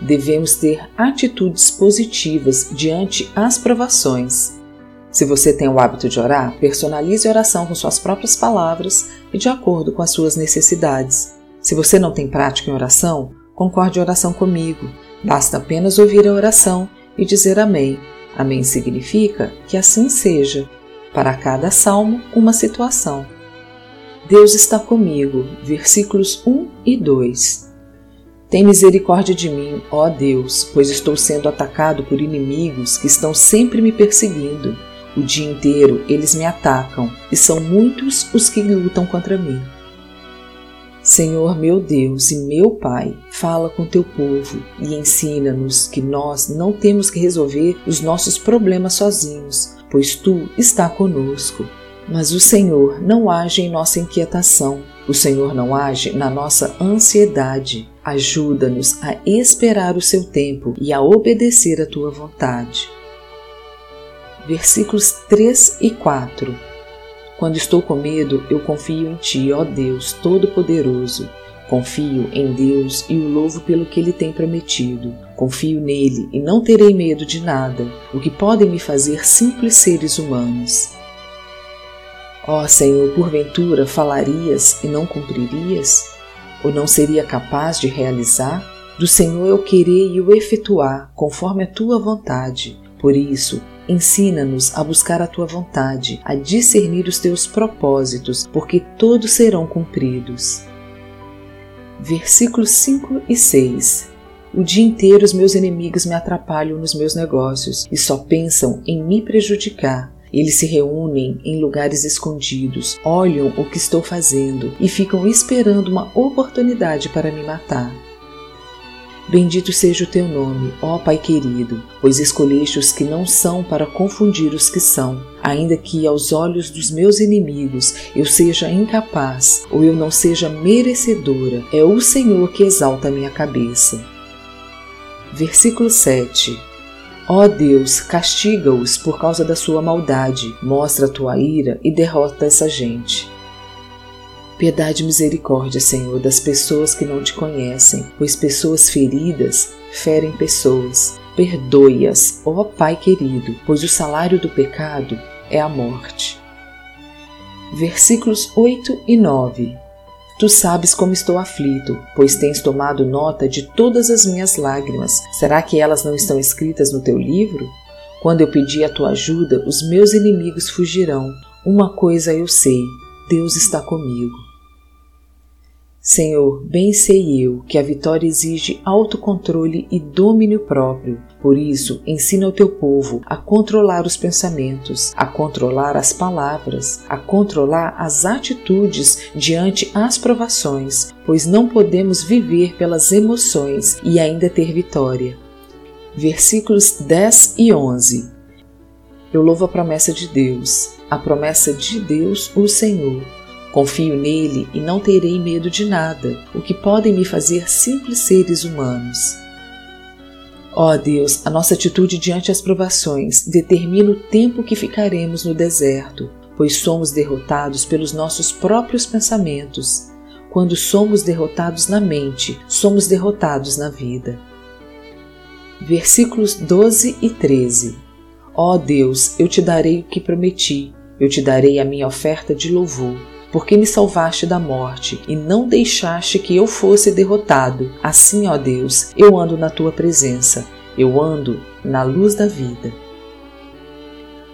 devemos ter atitudes positivas diante as provações. Se você tem o hábito de orar, personalize a oração com suas próprias palavras e de acordo com as suas necessidades. Se você não tem prática em oração, concorde a oração comigo. Basta apenas ouvir a oração e dizer amém. Amém significa que assim seja. Para cada salmo, uma situação. Deus está comigo. Versículos 1 e 2. Tem misericórdia de mim, ó Deus, pois estou sendo atacado por inimigos que estão sempre me perseguindo. O dia inteiro eles me atacam e são muitos os que lutam contra mim. Senhor meu Deus e meu Pai, fala com teu povo e ensina-nos que nós não temos que resolver os nossos problemas sozinhos, pois tu está conosco. Mas o Senhor não age em nossa inquietação, o Senhor não age na nossa ansiedade. Ajuda-nos a esperar o seu tempo e a obedecer a tua vontade. Versículos 3 e 4 Quando estou com medo, eu confio em ti, ó Deus Todo-Poderoso. Confio em Deus e o louvo pelo que Ele tem prometido. Confio nele e não terei medo de nada, o que podem me fazer simples seres humanos. Ó Senhor, porventura falarias e não cumpririas? Ou não seria capaz de realizar? Do Senhor eu querer e o efetuar, conforme a tua vontade. Por isso, ensina-nos a buscar a tua vontade, a discernir os teus propósitos, porque todos serão cumpridos. Versículos 5 e 6 o dia inteiro os meus inimigos me atrapalham nos meus negócios e só pensam em me prejudicar. Eles se reúnem em lugares escondidos, olham o que estou fazendo e ficam esperando uma oportunidade para me matar. Bendito seja o teu nome, ó Pai querido, pois escolheste os que não são para confundir os que são, ainda que aos olhos dos meus inimigos eu seja incapaz ou eu não seja merecedora, é o Senhor que exalta a minha cabeça. Versículo 7 Ó Deus, castiga-os por causa da sua maldade, mostra a tua ira e derrota essa gente. Piedade e misericórdia, Senhor, das pessoas que não te conhecem, pois pessoas feridas ferem pessoas. Perdoe-as, ó Pai querido, pois o salário do pecado é a morte. Versículos 8 e 9 Tu sabes como estou aflito, pois tens tomado nota de todas as minhas lágrimas. Será que elas não estão escritas no teu livro? Quando eu pedir a tua ajuda, os meus inimigos fugirão. Uma coisa eu sei: Deus está comigo. Senhor, bem sei eu que a vitória exige autocontrole e domínio próprio. Por isso, ensina o teu povo a controlar os pensamentos, a controlar as palavras, a controlar as atitudes diante as provações, pois não podemos viver pelas emoções e ainda ter vitória. Versículos 10 e 11. Eu louvo a promessa de Deus, a promessa de Deus, o Senhor Confio nele e não terei medo de nada, o que podem me fazer simples seres humanos. Ó oh Deus, a nossa atitude diante as provações determina o tempo que ficaremos no deserto, pois somos derrotados pelos nossos próprios pensamentos. Quando somos derrotados na mente, somos derrotados na vida. Versículos 12 e 13 Ó oh Deus, eu te darei o que prometi, eu te darei a minha oferta de louvor porque me salvaste da morte e não deixaste que eu fosse derrotado. Assim, ó Deus, eu ando na tua presença, eu ando na luz da vida.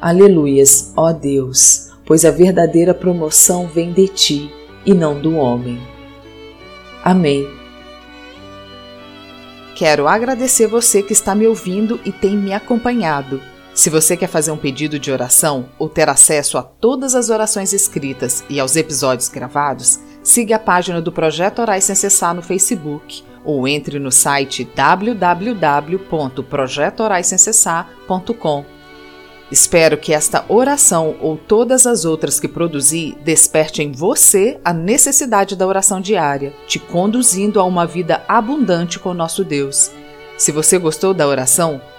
Aleluias, ó Deus, pois a verdadeira promoção vem de ti e não do homem. Amém. Quero agradecer você que está me ouvindo e tem me acompanhado. Se você quer fazer um pedido de oração ou ter acesso a todas as orações escritas e aos episódios gravados, siga a página do Projeto Orais Sem Cessar no Facebook ou entre no site www.projetoraissemcessar.com. Espero que esta oração ou todas as outras que produzi desperte em você a necessidade da oração diária, te conduzindo a uma vida abundante com nosso Deus. Se você gostou da oração,